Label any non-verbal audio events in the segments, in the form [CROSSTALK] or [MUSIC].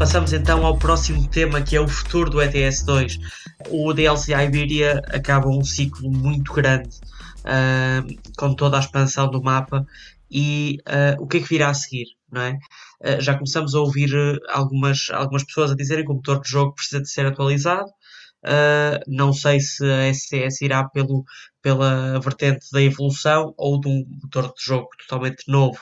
Passamos então ao próximo tema que é o futuro do ETS 2. O DLC Iberia acaba um ciclo muito grande uh, com toda a expansão do mapa e uh, o que é que virá a seguir, não é? Uh, já começamos a ouvir algumas, algumas pessoas a dizerem que o motor de jogo precisa de ser atualizado. não sei se a SCS irá pelo, pela vertente da evolução ou de um motor de jogo totalmente novo.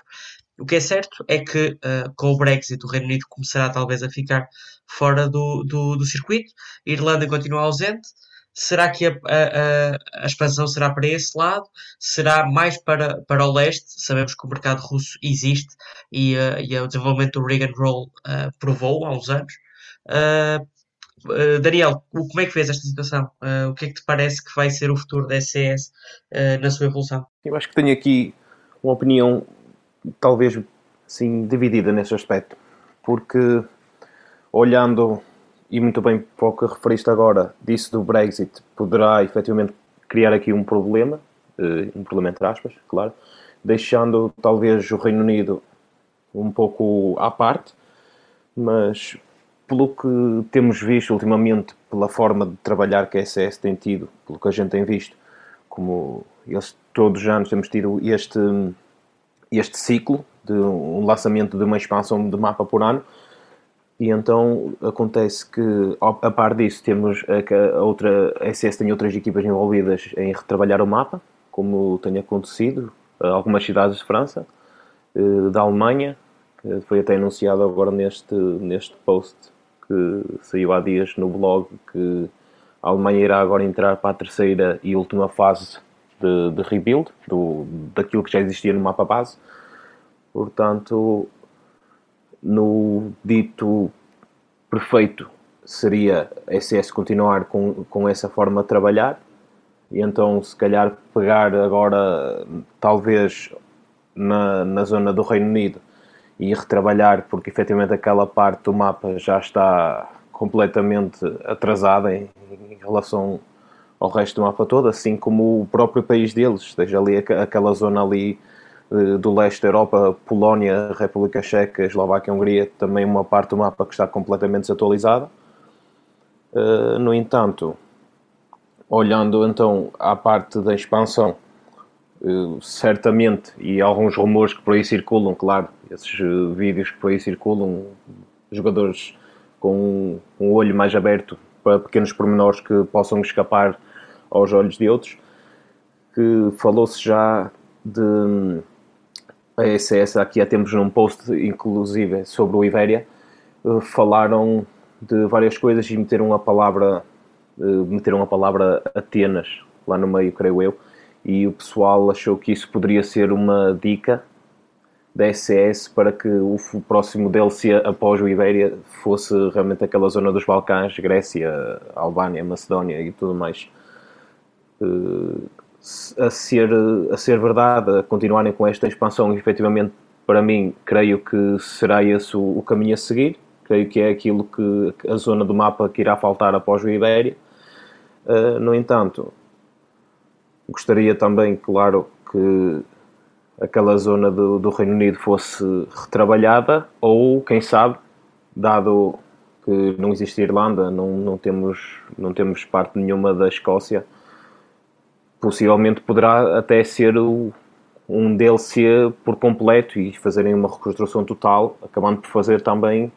O que é certo é que uh, com o Brexit o Reino Unido começará talvez a ficar fora do, do, do circuito, a Irlanda continua ausente. Será que a, a, a, expansão será para esse lado? Será mais para, para o leste? Sabemos que o mercado russo existe e, uh, e o desenvolvimento do rig roll uh, provou há uns anos. Uh, Daniel, como é que vês esta situação? o que é que te parece que vai ser o futuro da SCS na sua evolução? Eu acho que tenho aqui uma opinião talvez sim dividida nesse aspecto, porque olhando e muito bem para o que referiste agora, disso do Brexit, poderá efetivamente criar aqui um problema, eh, um problema entre aspas, claro, deixando talvez o Reino Unido um pouco à parte, mas pelo que temos visto ultimamente, pela forma de trabalhar que a SS tem tido, pelo que a gente tem visto, como eles todos os anos temos tido este este ciclo de um lançamento de uma expansão de mapa por ano. E então acontece que, a par disso, temos a, outra, a SS tem outras equipas envolvidas em retrabalhar o mapa, como tem acontecido, algumas cidades de França, eh, da Alemanha, foi até anunciado agora neste, neste post que saiu há dias no blog, que a Alemanha irá agora entrar para a terceira e última fase de, de rebuild do, daquilo que já existia no mapa base. Portanto, no dito perfeito seria SS continuar com, com essa forma de trabalhar e então se calhar pegar agora talvez na, na zona do Reino Unido e retrabalhar porque efetivamente aquela parte do mapa já está completamente atrasada em, em relação ao resto do mapa todo, assim como o próprio país deles, seja ali aquela zona ali eh, do leste da Europa, Polónia, República Checa, Eslováquia, Hungria, também uma parte do mapa que está completamente desatualizada. Eh, no entanto, olhando então à parte da expansão, eh, certamente, e alguns rumores que por aí circulam, claro, esses vídeos que por aí circulam, jogadores com um olho mais aberto para pequenos pormenores que possam escapar aos olhos de outros, que falou-se já de a SS, aqui há tempos num post inclusive sobre o Iberia, eh, falaram de várias coisas e meteram a palavra eh, meteram a palavra Atenas lá no meio, creio eu, e o pessoal achou que isso poderia ser uma dica da SS para que o próximo DLC após o Ibéria fosse realmente aquela zona dos Balcãs, Grécia, Albânia, Macedónia e tudo mais. Eh, a ser, a ser verdade, a continuarem com esta expansão, efetivamente, para mim, creio que será esse o, o, caminho a seguir. Creio que é aquilo que a zona do mapa que irá faltar após o Ibéria. Uh, no entanto, gostaria também, claro, que aquela zona do, do Reino Unido fosse retrabalhada, ou, quem sabe, dado que não existe Irlanda, não, não, temos, não temos parte nenhuma da Escócia, possivelmente poderá até ser o, um DLC por completo e fazerem uma reconstrução total, acabando por fazer também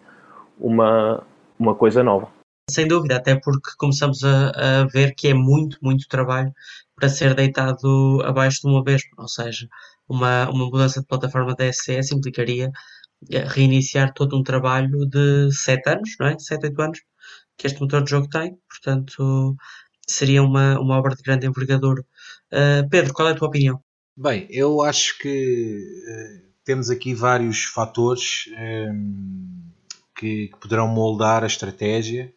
uma, uma coisa nova. Sem dúvida, até porque começamos a, a ver que é muito, muito trabalho para ser deitado abaixo de uma vez, ou seja, uma, uma mudança de plataforma da SCS implicaria eh, reiniciar todo um trabalho de 7 anos, não é? 7, 8 anos que este motor de jogo tem, portanto seria uma, uma obra de grande envergadura. Uh, Pedro, qual é a tua opinião? Bem, eu acho que uh, temos aqui vários fatores um, ehm, que, que, poderão moldar a estratégia.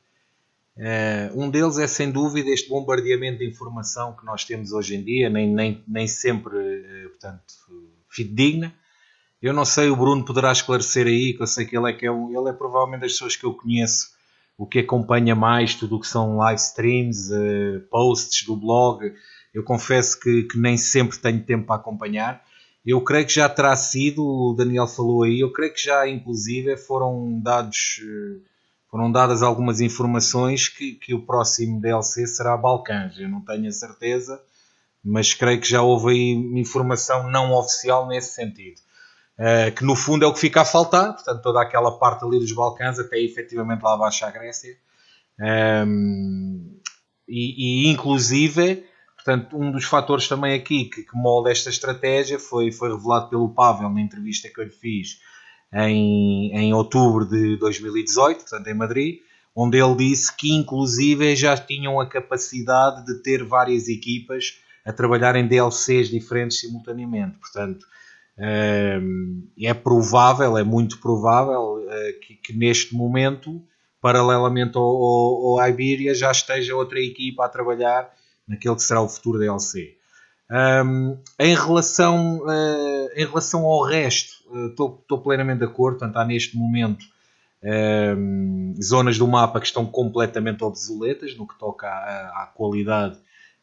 Uh, um deles é sem dúvida este bombardeamento de informação que nós temos hoje em dia, nem, nem, nem sempre portanto, fidedigna. Eu não sei, o Bruno poderá esclarecer aí, que eu sei que ele é, que é, ele é provavelmente das pessoas que eu conheço o que acompanha mais tudo o que são live streams, uh, posts do blog. Eu confesso que, que, nem sempre tenho tempo para acompanhar. Eu creio que já terá sido, o Daniel falou aí, eu creio que já inclusive foram dados foram dadas algumas informações que, que o próximo DLC será Balcãs. Eu não tenho a certeza, mas creio que já houve aí informação não oficial nesse sentido. Uh, que no fundo é o que fica a faltar, portanto, toda aquela parte ali dos Balcãs até efetivamente lá abaixo à Grécia. Um, ehm, e, e, inclusive, portanto, um dos fatores também aqui que, que molda esta estratégia foi, foi revelado pelo Pavel na entrevista que eu lhe fiz em, em outubro de 2018, portanto em Madrid, onde ele disse que inclusive já tinham a capacidade de ter várias equipas a trabalhar em DLCs diferentes simultaneamente. Portanto, é provável, é muito provável eh, que, que neste momento, paralelamente ao, ao, ao Iberia, já esteja outra equipa a trabalhar naquele que será o futuro DLC. Um, em, relação, uh, em relação ao resto, estou uh, plenamente de acordo. Portanto, há neste momento um, zonas do mapa que estão completamente obsoletas no que toca à, à qualidade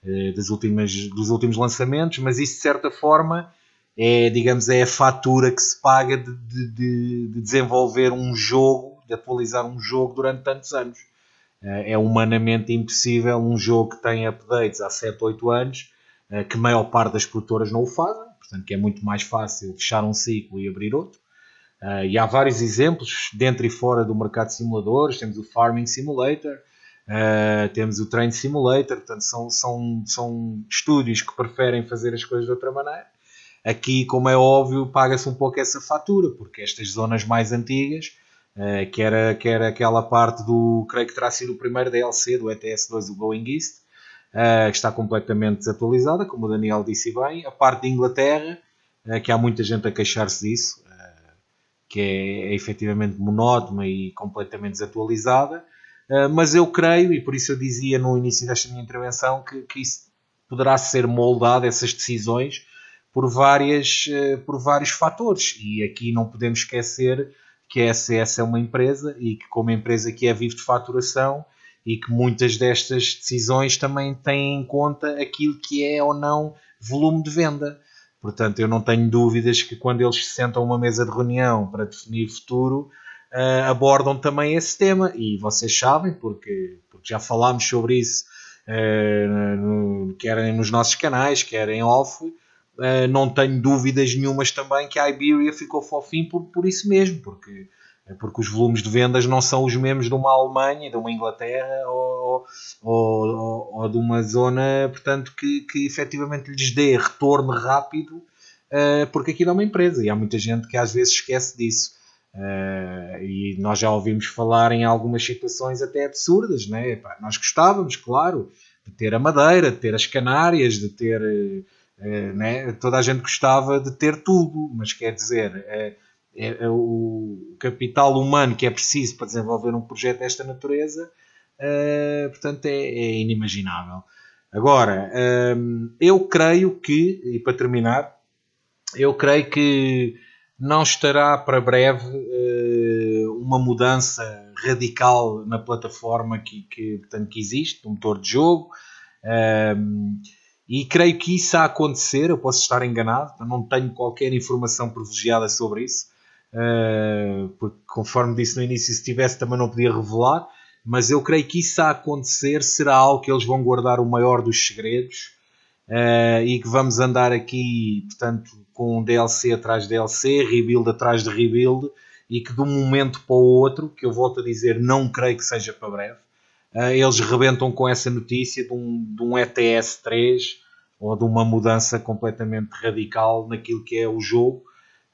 uh, das últimas, dos últimos lançamentos, mas isso de certa forma é, digamos, é a fatura que se paga de, de, de desenvolver um jogo, de atualizar um jogo durante tantos anos. é humanamente impossível um jogo que tem updates há 7, 8 anos eh, que a maior parte das produtoras não o fazem, portanto que é muito mais fácil fechar um ciclo e abrir outro. Uh, e há vários exemplos dentro e fora do mercado de simuladores. Temos o Farming Simulator, temos o Train Simulator, portanto são, são, são estúdios que preferem fazer as coisas de outra maneira. Aqui, como é óbvio, paga-se um pouco essa fatura, porque estas zonas mais antigas, uh, que, era, que era aquela parte do, creio que terá sido o primeiro DLC do ETS2, o Going East, uh, que está completamente desatualizada, como o Daniel disse bem. A parte de Inglaterra, uh, que há muita gente a queixar-se disso, uh, que é, é efetivamente monótona e completamente desatualizada. mas eu creio, e por isso eu dizia no início desta minha intervenção, que, que isso poderá ser moldado, essas decisões, por, várias, por vários fatores. E aqui não podemos esquecer que a SES é uma empresa e que, como empresa que é vive de faturação, e que muitas destas decisões também têm em conta aquilo que é ou não volume de venda. Portanto, eu não tenho dúvidas que quando eles se sentam a uma mesa de reunião para definir futuro, uh, abordam também esse tema. E vocês sabem, porque, porque já falámos sobre isso, uh, no, quer nos nossos canais, quer em off, uh, não tenho dúvidas nenhumas também que a Iberia ficou fofinho por, por isso mesmo, porque é porque os volumes de vendas não são os mesmos de uma Alemanha, de uma Inglaterra ou, ou, ou de uma zona, portanto, que, que efetivamente lhes dê retorno rápido, uh, porque aquilo é uma empresa e há muita gente que às vezes esquece disso. Uh, e nós já ouvimos falar em algumas situações até absurdas, né? Epá, nós gostávamos, claro, de ter a Madeira, de ter as Canárias, de ter. Uh, né? Toda a gente gostava de ter tudo, mas quer dizer é, é o capital humano que é preciso para desenvolver um projeto desta natureza, uh, portanto, é, é, inimaginável. Agora, um, eu creio que, e para terminar, eu creio que não estará para breve uh, uma mudança radical na plataforma que, que, portanto, que existe, do motor de jogo. Um, e creio que isso a acontecer, eu posso estar enganado, não tenho qualquer informação privilegiada sobre isso, uh, porque conforme disse no início, se tivesse também não podia revelar, mas eu creio que isso a acontecer será algo que eles vão guardar o maior dos segredos uh, e que vamos andar aqui, portanto, com DLC atrás de DLC, rebuild atrás de rebuild e que de um momento para o outro, que eu volto a dizer, não creio que seja para breve, uh, eles rebentam com essa notícia de um, de um ETS 3 ou de uma mudança completamente radical naquilo que é o jogo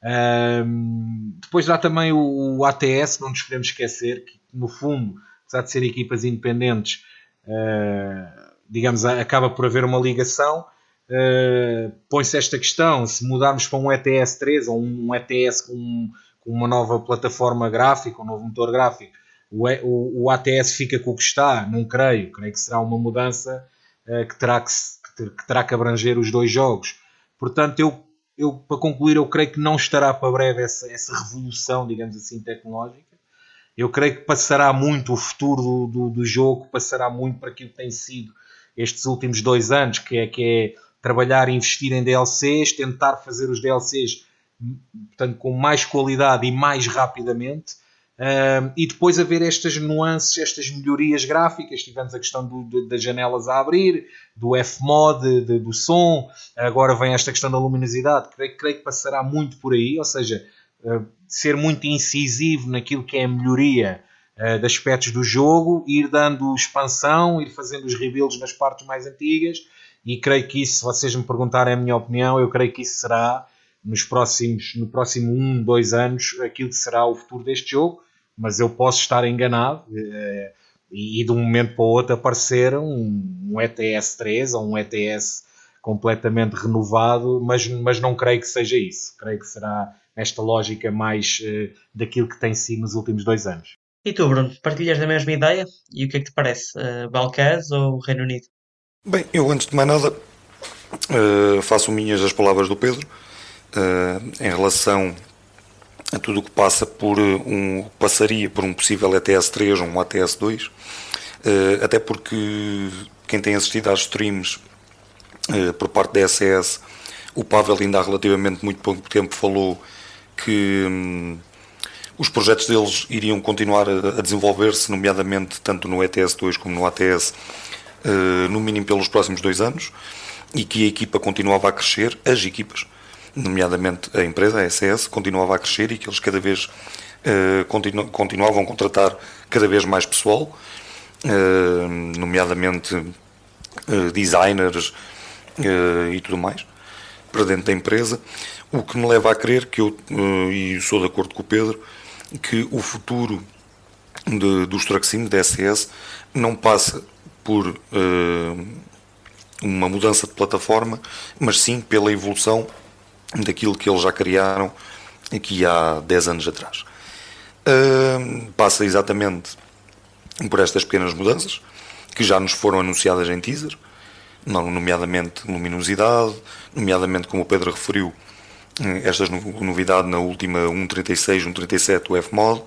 um, depois há também o, o, ATS, não nos podemos esquecer que, no fundo, apesar de ser equipas independentes, uh, digamos, acaba por haver uma ligação. Uh, Põe-se esta questão: se mudarmos para um ETS 3 ou um ETS com, com uma nova plataforma gráfica, um novo motor gráfico, o, o, o, ATS fica com o que está? Não creio. Creio que será uma mudança uh, que, terá que, que, terá que abranger os dois jogos. Portanto, eu eu, para concluir, eu creio que não estará para breve essa, essa revolução, digamos assim, tecnológica. Eu creio que passará muito o futuro do, do, do, jogo, passará muito para aquilo que tem sido estes últimos dois anos, que é, que é trabalhar e investir em DLCs, tentar fazer os DLCs portanto, com mais qualidade e mais rapidamente. E depois haver estas nuances, estas melhorias gráficas. Tivemos a questão do, do, das janelas a abrir, do F-Mod, do som. Agora vem esta questão da luminosidade. Creio, creio que passará muito por aí, ou seja, uh, ser muito incisivo naquilo que é a melhoria uh, de aspectos do jogo, ir dando expansão, ir fazendo os rebuilds nas partes mais antigas. E creio que isso, se vocês me perguntarem a minha opinião, eu creio que isso será nos próximos, no próximo um, dois anos, aquilo que será o futuro deste jogo mas eu posso estar enganado eh, e de um momento para o outro aparecer um, um ETS 3 ou um ETS completamente renovado, mas, mas não creio que seja isso. Creio que será esta lógica mais uh, daquilo que tem sido nos últimos dois anos. E tu, Bruno, partilhas da mesma ideia? E o que é que te parece? Uh, Balcãs ou Reino Unido? Bem, eu antes de mais nada uh, faço minhas as palavras do Pedro uh, em relação a tudo o que passa por eh, um passaria por um possível ETS 3 ou um ATS 2 eh, até porque quem tem assistido às streams eh, por parte da SS o Pavel ainda há relativamente muito pouco tempo falou que hum, os projetos deles iriam continuar a, desenvolver-se, nomeadamente tanto no ETS 2 como no ATS, no mínimo pelos próximos dois anos, e que a equipa continuava a crescer, as equipas, nomeadamente a empresa, a SS, continuava a crescer e que eles cada vez uh, continu continuavam a contratar cada vez mais pessoal, uh, nomeadamente uh, designers e tudo mais, para dentro da empresa, o que me leva a crer que eu, e sou de acordo com o Pedro, que o futuro de, do Struxim, da SS, não passa por uma mudança de plataforma, mas sim pela evolução daquilo que eles já criaram aqui há 10 anos atrás. Uh, passa exatamente por estas pequenas mudanças que já nos foram anunciadas em teaser, nomeadamente luminosidade, nomeadamente como o Pedro referiu, estas novidades na última 1.36, 1.37 o F-Mod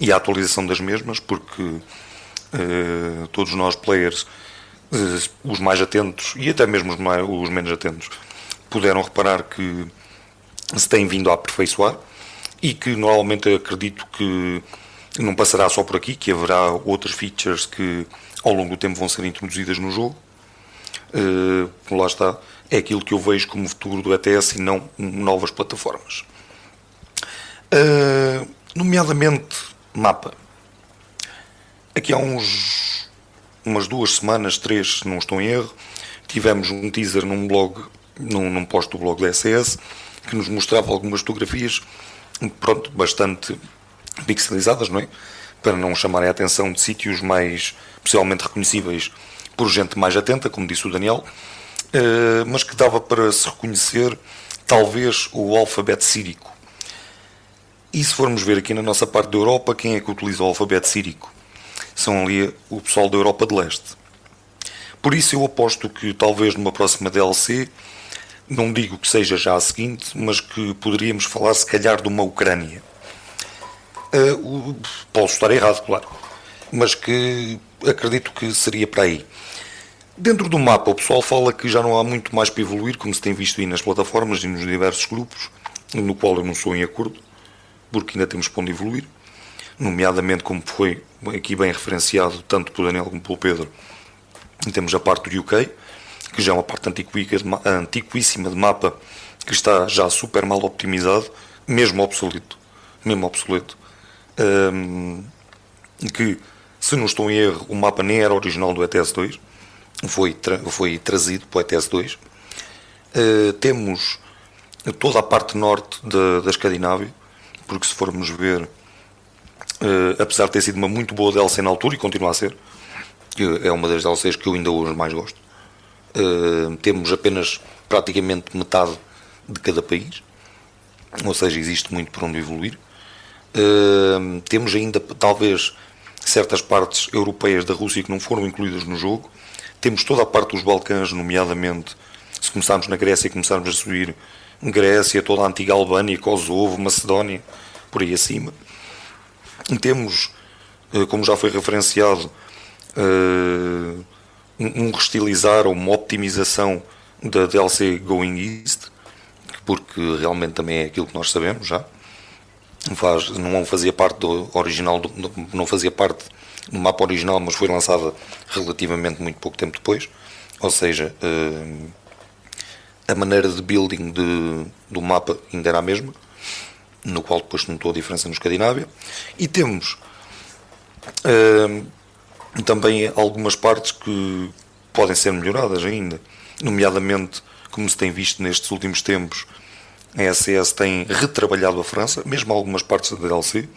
e a atualização das mesmas, porque uh, todos nós players, uh, os mais atentos e até mesmo os, mais, os menos atentos, puderam reparar que se tem vindo a aperfeiçoar e que normalmente acredito que não passará só por aqui, que haverá outras features que ao longo do tempo vão ser introduzidas no jogo. Uh, lá está, é aquilo que eu vejo como futuro do ETS e não novas plataformas. Uh, nomeadamente mapa. Aqui há uns umas duas semanas, três, se não estou em erro, tivemos um teaser num blog, num, num post do blog da SS, que nos mostrava algumas fotografias, pronto, bastante pixelizadas, não é? Para não chamarem a atenção de sítios mais possivelmente reconhecíveis por gente mais atenta, como disse o Daniel, eh, mas que dava para se reconhecer talvez o alfabeto sírico. E se formos ver aqui na nossa parte da Europa, quem é que utiliza o alfabeto sírico? São ali o pessoal da Europa de Leste. Por isso eu aposto que talvez numa próxima DLC não digo que seja já a seguinte, mas que poderíamos falar se calhar de uma Ucrânia. Uh, posso estar errado, claro, mas que acredito que seria para aí. Dentro do mapa, o pessoal fala que já não há muito mais para evoluir, como se tem visto aí nas plataformas e nos diversos grupos, no qual eu não sou em acordo, porque ainda temos para onde evoluir, nomeadamente como foi aqui bem referenciado tanto pelo Daniel como pelo Pedro, temos a parte do UK, que já é uma parte antiquíssima de mapa que está já super mal optimizado, mesmo obsoleto. Mesmo obsoleto. Um, que, se não estou em erro, o mapa nem era original do ETS2, foi, tra foi trazido para o ETS2. Uh, temos toda a parte norte da, da Escandinávia, porque se formos ver, uh, apesar de ter sido uma muito boa DLC na altura e continua a ser, é uma das DLCs que eu ainda hoje mais gosto, Uh, temos apenas praticamente metade de cada país, ou seja, existe muito por onde evoluir. Uh, temos ainda, talvez, certas partes europeias da Rússia que não foram incluídas no jogo. Temos toda a parte dos Balcãs, nomeadamente, se começarmos na Grécia e começarmos a subir Grécia, toda a antiga Albânia, Kosovo, Macedónia, por aí acima. Temos, uh, como já foi referenciado, uh, um restilizar ou uma optimização da DLC Going East, porque realmente também é aquilo que nós sabemos já. faz, não fazia parte do original, do, não fazia parte do mapa original, mas foi lançada relativamente muito pouco tempo depois. Ou seja, uh, a maneira de building de, do mapa ainda era a mesma, no qual depois notou a diferença no Escandinávia. E temos uh, também algumas partes que podem ser melhoradas ainda, nomeadamente, como se tem visto nestes últimos tempos, a SES tem retrabalhado a França, mesmo algumas partes da DLC,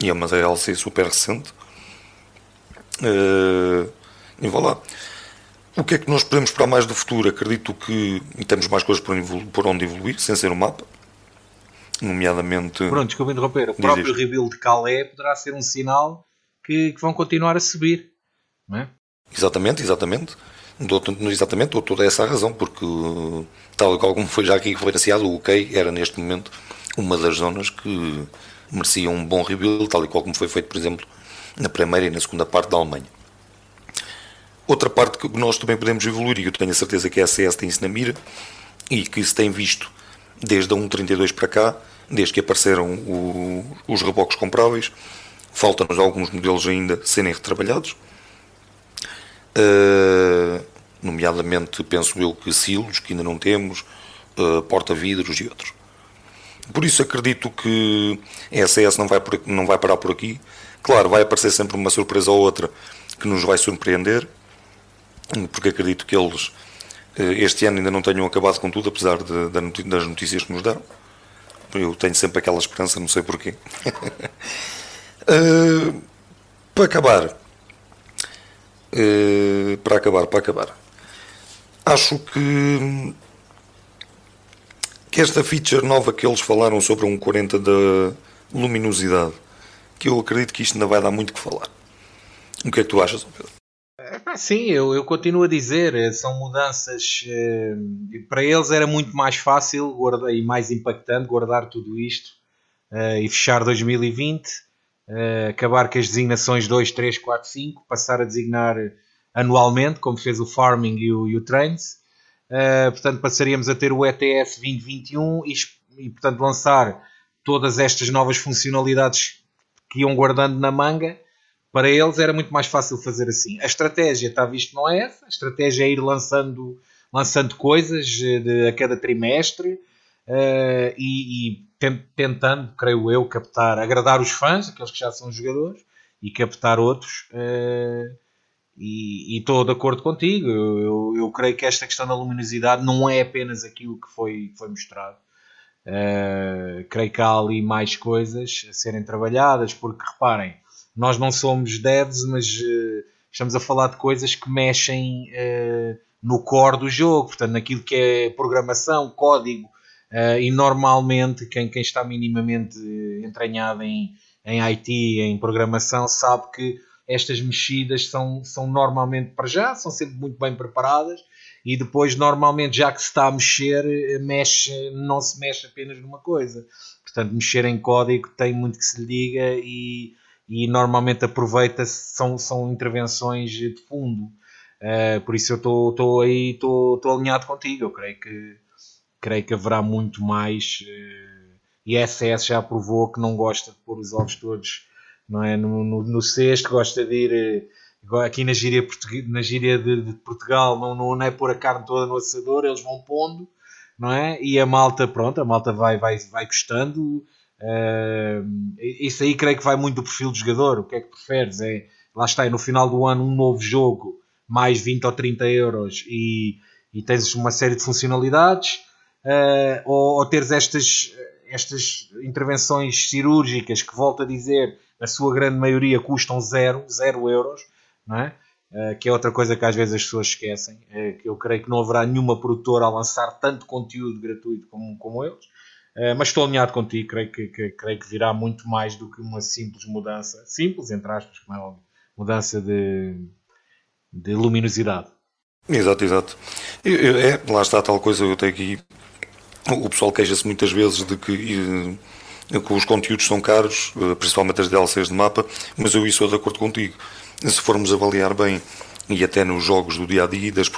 e é uma DLC super recente. Uh, e vá lá. O que é que nós podemos esperar mais do futuro? Acredito que temos mais coisas por, onde evoluir, sem ser o mapa. Nomeadamente. Pronto, desculpa interromper. O próprio rebuild de Calais poderá ser um sinal que, que vão continuar a subir. Não é? Exatamente, exatamente. Dou, exatamente, dou toda essa razão, porque, tal como foi já aqui referenciado, o UK era neste momento uma das zonas que merecia um bom rebuild, tal e qual como foi feito, por exemplo, na primeira e na segunda parte da Alemanha. Outra parte que nós também podemos evoluir, e eu tenho a certeza que a CS tem isso na mira, e que se tem visto desde a 1.32 para cá, desde que apareceram o, os reboques compráveis, faltam-nos alguns modelos ainda serem retrabalhados, uh, nomeadamente penso eu que silos, que ainda não temos, uh, porta-vidros e outros. Por isso acredito que a SS não vai, por, não vai parar por aqui. Claro, vai aparecer sempre uma surpresa ou outra que nos vai surpreender, porque acredito que eles eh, este ano ainda não tenham acabado com tudo, apesar de, de, das notícias que nos deram. Eu tenho sempre aquela esperança, não sei porquê. uh, [LAUGHS] para acabar, uh, para acabar, para acabar, acho que, que esta feature nova que eles falaram sobre um 40 da luminosidade, que eu acredito que isto ainda vai dar muito que falar. O que é que tu achas, Pedro? Sim, eu, eu continuo a dizer, eh, são mudanças. Eh, para eles era muito mais fácil guardar, e mais impactante guardar tudo isto eh, e fechar 2020, acabar com as designações 2, 3, 4, 5, passar a designar anualmente, como fez o Farming e o, e o Trains. Uh, portanto, passaríamos a ter o ETS 2021 e, e, portanto, lançar todas estas novas funcionalidades que iam guardando na manga. Para eles era muito mais fácil fazer assim. A estratégia, está visto, não é essa. A estratégia é ir lançando, lançando coisas de, a cada trimestre uh, e, e tentando, creio eu, captar, agradar os fãs, aqueles que já são jogadores, e captar outros. Uh, e, estou de acordo contigo. Eu, eu, eu, creio que esta questão da luminosidade não é apenas aquilo que foi, foi mostrado. Uh, creio que há ali mais coisas a serem trabalhadas, porque reparem, nós não somos devs, mas uh, estamos a falar de coisas que mexem uh, no core do jogo, portanto, naquilo que é programação, código, e normalmente quem, quem está minimamente entranhado em, em IT, em programação, sabe que estas mexidas são, são normalmente para já, são sempre muito bem preparadas e depois normalmente já que se está a mexer, mexe, não se mexe apenas numa coisa. Portanto, mexer em código tem muito que se lhe diga e, e normalmente aproveita-se, são, são intervenções de fundo. Uh, por isso eu estou aí, estou alinhado contigo. Eu creio que, creio que haverá muito mais. Uh, e a SS já provou que não gosta de pôr os ovos todos não é? No, no, no cesto, gosta de ir eh, aqui na gíria, na gíria de, de, Portugal, não, não é pôr a carne toda no assador, eles vão pondo, não é? E a malta, pronto, a malta vai, vai, vai gostando. Uh, isso aí creio que vai muito do perfil do jogador. O que é que preferes? É, lá está, é no final do ano um novo jogo, mais 20 ou 30 euros e, e tens uma série de funcionalidades, uh, ou, ou teres estas, estas intervenções cirúrgicas que, volto a dizer, a sua grande maioria custam zero, zero euros, não é? Uh, que é outra coisa que às vezes as pessoas esquecem, é que eu creio que não haverá nenhuma produtora a lançar tanto conteúdo gratuito como, como eles, uh, mas estou alinhado contigo, creio que, que, creio que virá muito mais do que uma simples mudança, simples entre aspas, como é óbvio, mudança de, de luminosidade. Exato, exato. Eu, eu, é, lá está tal coisa, eu tenho aqui, o pessoal queixa-se muitas vezes de que que os conteúdos são caros, eh, principalmente as DLCs de mapa, mas eu estou de acordo contigo. Se formos avaliar bem, e até nos jogos do dia a dia das,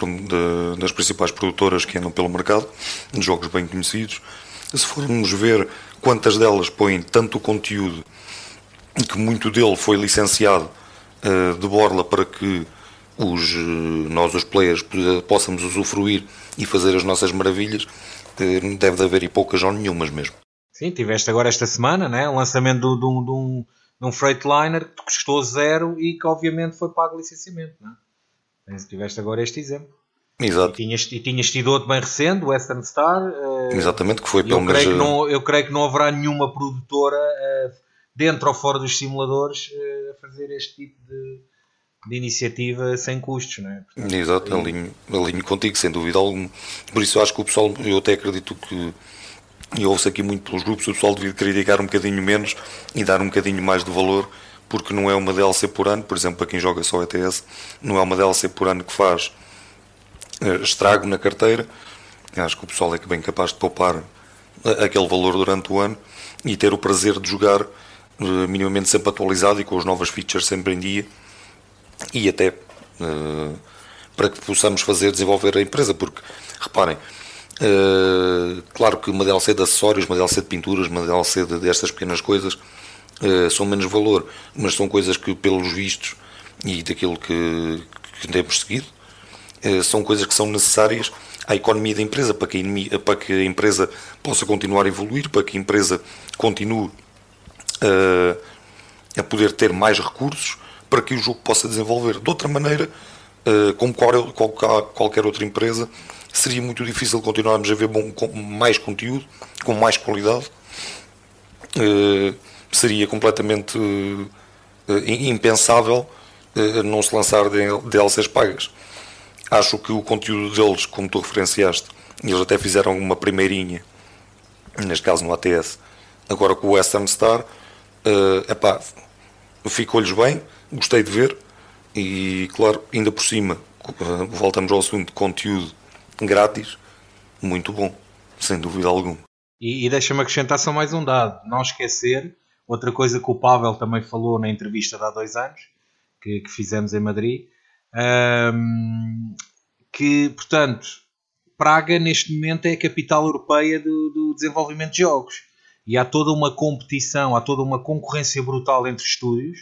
das principais produtoras que andam pelo mercado, jogos bem conhecidos, se formos ver quantas delas põem tanto conteúdo que muito dele foi licenciado uh, de borla para que os, nós, os players, possamos usufruir e fazer as nossas maravilhas, uh, deve de haver e poucas ou nenhumas mesmo. Sim, tiveste agora esta semana né, o lançamento de, de, um, de, um, de um Freightliner que custou zero e que obviamente foi pago licenciamento. Não é? Tiveste agora este exemplo. Exato. E tinhas, e tinhas tido outro bem recente, o Western Star. Uh, Exatamente, que foi pelo menos. Eu creio que não haverá nenhuma produtora uh, dentro ou fora dos simuladores uh, a fazer este tipo de, de iniciativa sem custos, não é? Portanto, Exato, alinho, alinho contigo, sem dúvida alguma. Por isso eu acho que o pessoal, eu até acredito que. E ouço aqui muito pelos grupos, o pessoal devia criticar um bocadinho menos e dar um bocadinho mais de valor, porque não é uma DLC por ano, por exemplo, para quem joga só ETS, não é uma DLC por ano que faz eh, estrago na carteira. Acho que o pessoal é bem capaz de poupar eh, aquele valor durante o ano e ter o prazer de jogar eh, minimamente sempre atualizado e com as novas features sempre em dia e até para que possamos fazer desenvolver a empresa, porque reparem, claro que uma DLC de acessórios, uma DLC de pinturas, uma DLC de, destas pequenas coisas são menos valor, mas são coisas que pelos vistos e daquilo que, que temos seguido são coisas que são necessárias à economia da empresa, para que a, para que a empresa possa continuar a evoluir, para que a empresa continue uh, a poder ter mais recursos, para que o jogo possa desenvolver. De outra maneira, uh, como qualquer, outra empresa, seria muito difícil continuarmos a ver bom, com mais conteúdo, com mais qualidade. Uh, seria completamente impensável não se lançar DLCs pagas. Acho que o conteúdo deles, como tu referenciaste, eles até fizeram uma primeirinha, neste caso no ATS, agora com o Western Star, epá, ficou-lhes bem, gostei de ver, e claro, ainda por cima, uh, voltamos ao assunto conteúdo grátis, muito bom, sem dúvida alguma. E, e deixa-me acrescentar só mais um dado, não esquecer, outra coisa que o Pavel também falou na entrevista de há dois anos, que, que fizemos em Madrid, um, que, portanto, Praga neste momento é a capital europeia do, do, desenvolvimento de jogos e há toda uma competição, há toda uma concorrência brutal entre estúdios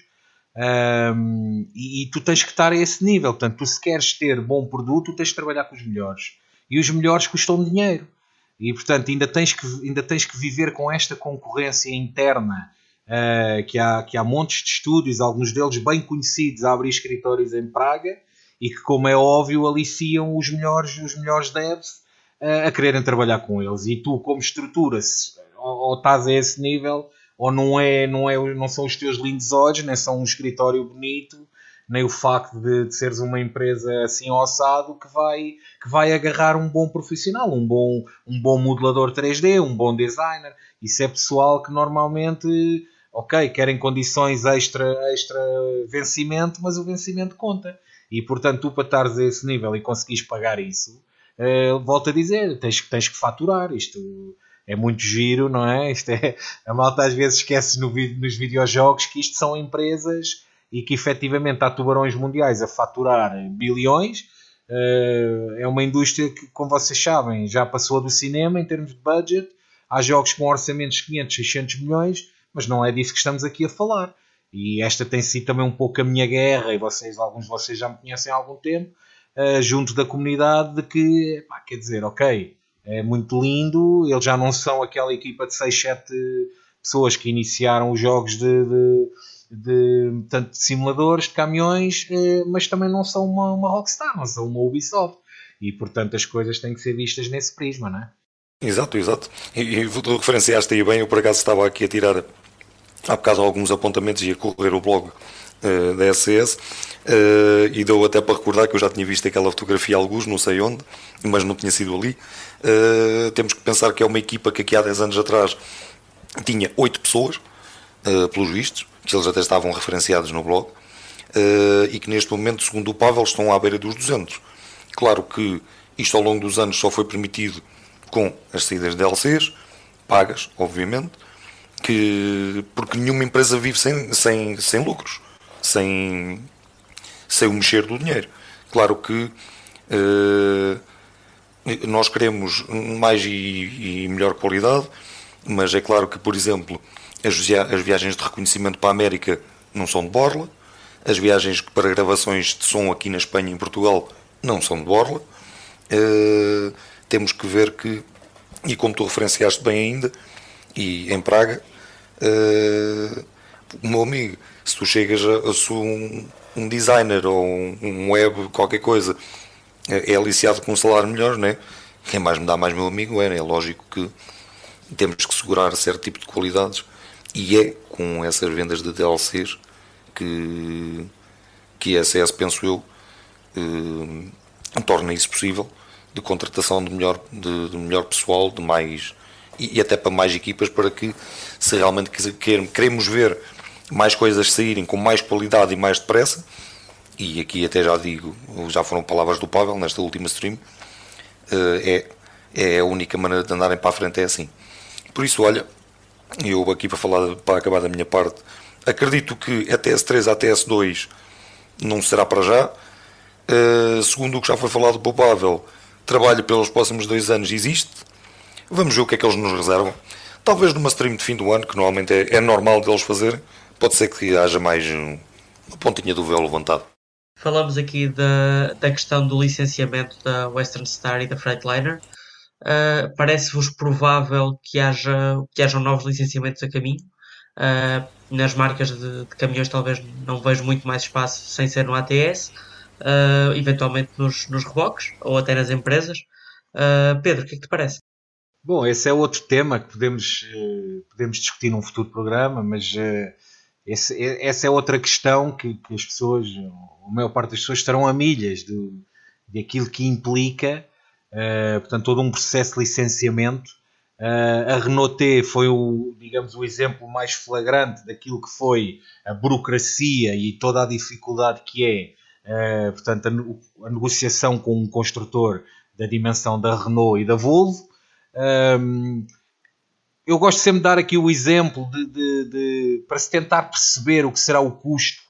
um, e, e, tu tens que estar a esse nível. Portanto, tu se queres ter bom produto, tens de trabalhar com os melhores e os melhores custam dinheiro e portanto ainda tens que, ainda tens que viver com esta concorrência interna. Uh, que, há, que há montes de estúdios, alguns deles bem conhecidos, a abrir escritórios em Praga, e que, como é óbvio, aliciam os melhores, os melhores devs uh, a quererem trabalhar com eles. E tu, como estrutura, se, ou, ou, estás a esse nível, ou não, é, não, é, não são os teus lindos olhos, nem são um escritório bonito, nem o facto de, de seres uma empresa assim ossado que vai, que vai agarrar um bom profissional, um bom, um bom modelador 3D, um bom designer. Isso é pessoal que normalmente, ok, querem condições extra, extra vencimento, mas o vencimento conta. E portanto, tu para estares a esse nível e conseguires pagar isso, uh, volto a dizer, tens, tens que faturar. Isto é muito giro, não é? Isto é a malta às vezes esquece no, nos videojogos que isto são empresas e que efetivamente há tubarões mundiais a faturar bilhões. Uh, é uma indústria que, como vocês sabem, já passou do cinema em termos de budget. Há jogos com orçamentos de 500, 600 milhões, mas não é disso que estamos aqui a falar. E esta tem sido também um pouco a minha guerra, e vocês, alguns de vocês já me conhecem há algum tempo, uh, junto da comunidade, de que, pá, quer dizer, ok, é muito lindo, eles já não são aquela equipa de 6, 7 pessoas que iniciaram os jogos de, de, de, tanto de simuladores, de caminhões, uh, mas também não são uma, uma Rockstar, não são uma Ubisoft. E, portanto, as coisas têm que ser vistas nesse prisma, não é? Exato, exato. E, e tu referenciaste aí bem, eu por acaso estava aqui a tirar há bocado alguns apontamentos e a correr o blog uh, da SCS uh, eh, e deu até para recordar que eu já tinha visto aquela fotografia alguns, não sei onde, mas não tinha sido ali. Uh, temos que pensar que é uma equipa que aqui há 10 anos atrás tinha 8 pessoas, pelos vistos, que eles até estavam referenciados no blog, e que neste momento, segundo o Pavel, estão à beira dos 200. Claro que isto ao longo dos anos só foi permitido com as saídas de DLCs, pagas, obviamente, que porque nenhuma empresa vive sem, sem, sem lucros, sem, sem o mexer do dinheiro. Claro que uh, nós queremos mais e, e melhor qualidade, mas é claro que, por exemplo, as, as viagens de reconhecimento para a América não são de Borla, as viagens para gravações de som aqui na Espanha e em Portugal não são de Borla. Uh, temos que ver que, e como tu referenciaste bem ainda, e em Praga, uh, meu amigo, se tu chegas a, a um, um designer ou um, um, web, qualquer coisa, é, é aliciado com um salário melhor, né? Quem mais me dá mais meu amigo é, é lógico que temos que segurar certo tipo de qualidades e é com essas vendas de DLCs que, que a SS, penso eu, eh, torna isso possível de contratação de melhor, de, de melhor pessoal, de mais e, e, até para mais equipas para que se realmente queremos ver mais coisas saírem com mais qualidade e mais depressa, e aqui até já digo, já foram palavras do Pavel nesta última stream, eh, é, é a única maneira de andarem para a frente é assim. Por isso, olha, eu aqui para falar, para acabar da minha parte, acredito que a TS3 a TS2 não será para já. Uh, segundo o que já foi falado pelo Pavel, trabalho pelos próximos dois anos existe. Vamos ver o que é que eles nos reservam. Talvez numa stream de fim do ano, que normalmente é, é normal deles fazer, pode ser que haja mais uma pontinha do véu levantado. Falamos aqui da, da questão do licenciamento da Western Star e da Freightliner. Uh, Parece-vos provável que, haja, que hajam novos licenciamentos a caminho? Uh, nas marcas de, de, caminhões talvez não vejo muito mais espaço sem ser no ATS, uh, eventualmente nos, nos reboques ou até nas empresas. Pedro, o que é que te parece? Bom, esse é outro tema que podemos, podemos discutir num futuro programa, mas esse, essa é outra questão que, que, as pessoas, a maior parte das pessoas, estarão a milhas de, de aquilo que implica uh, portanto, todo um processo de licenciamento. Uh, a Renault T foi o, digamos, o exemplo mais flagrante daquilo que foi a burocracia e toda a dificuldade que é, uh, portanto, a, a, negociação com um construtor da dimensão da Renault e da Volvo. Um, eu gosto sempre de dar aqui o exemplo de, de, de, para se tentar perceber o que será o custo